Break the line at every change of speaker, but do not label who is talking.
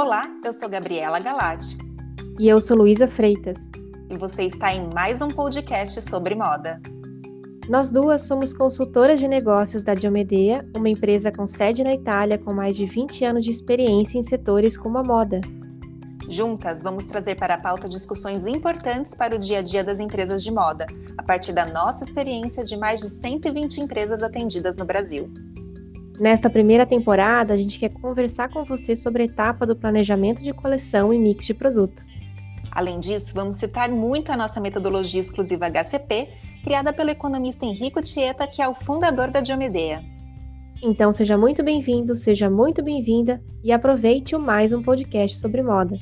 Olá, eu sou Gabriela Galati.
E eu sou Luísa Freitas.
E você está em mais um podcast sobre moda.
Nós duas somos consultoras de negócios da Diomedea, uma empresa com sede na Itália com mais de 20 anos de experiência em setores como a moda.
Juntas, vamos trazer para a pauta discussões importantes para o dia a dia das empresas de moda, a partir da nossa experiência de mais de 120 empresas atendidas no Brasil.
Nesta primeira temporada, a gente quer conversar com você sobre a etapa do planejamento de coleção e mix de produto.
Além disso, vamos citar muito a nossa metodologia exclusiva HCP, criada pelo economista Henrico Tieta, que é o fundador da Diomedea.
Então seja muito bem-vindo, seja muito bem-vinda e aproveite o mais um podcast sobre moda.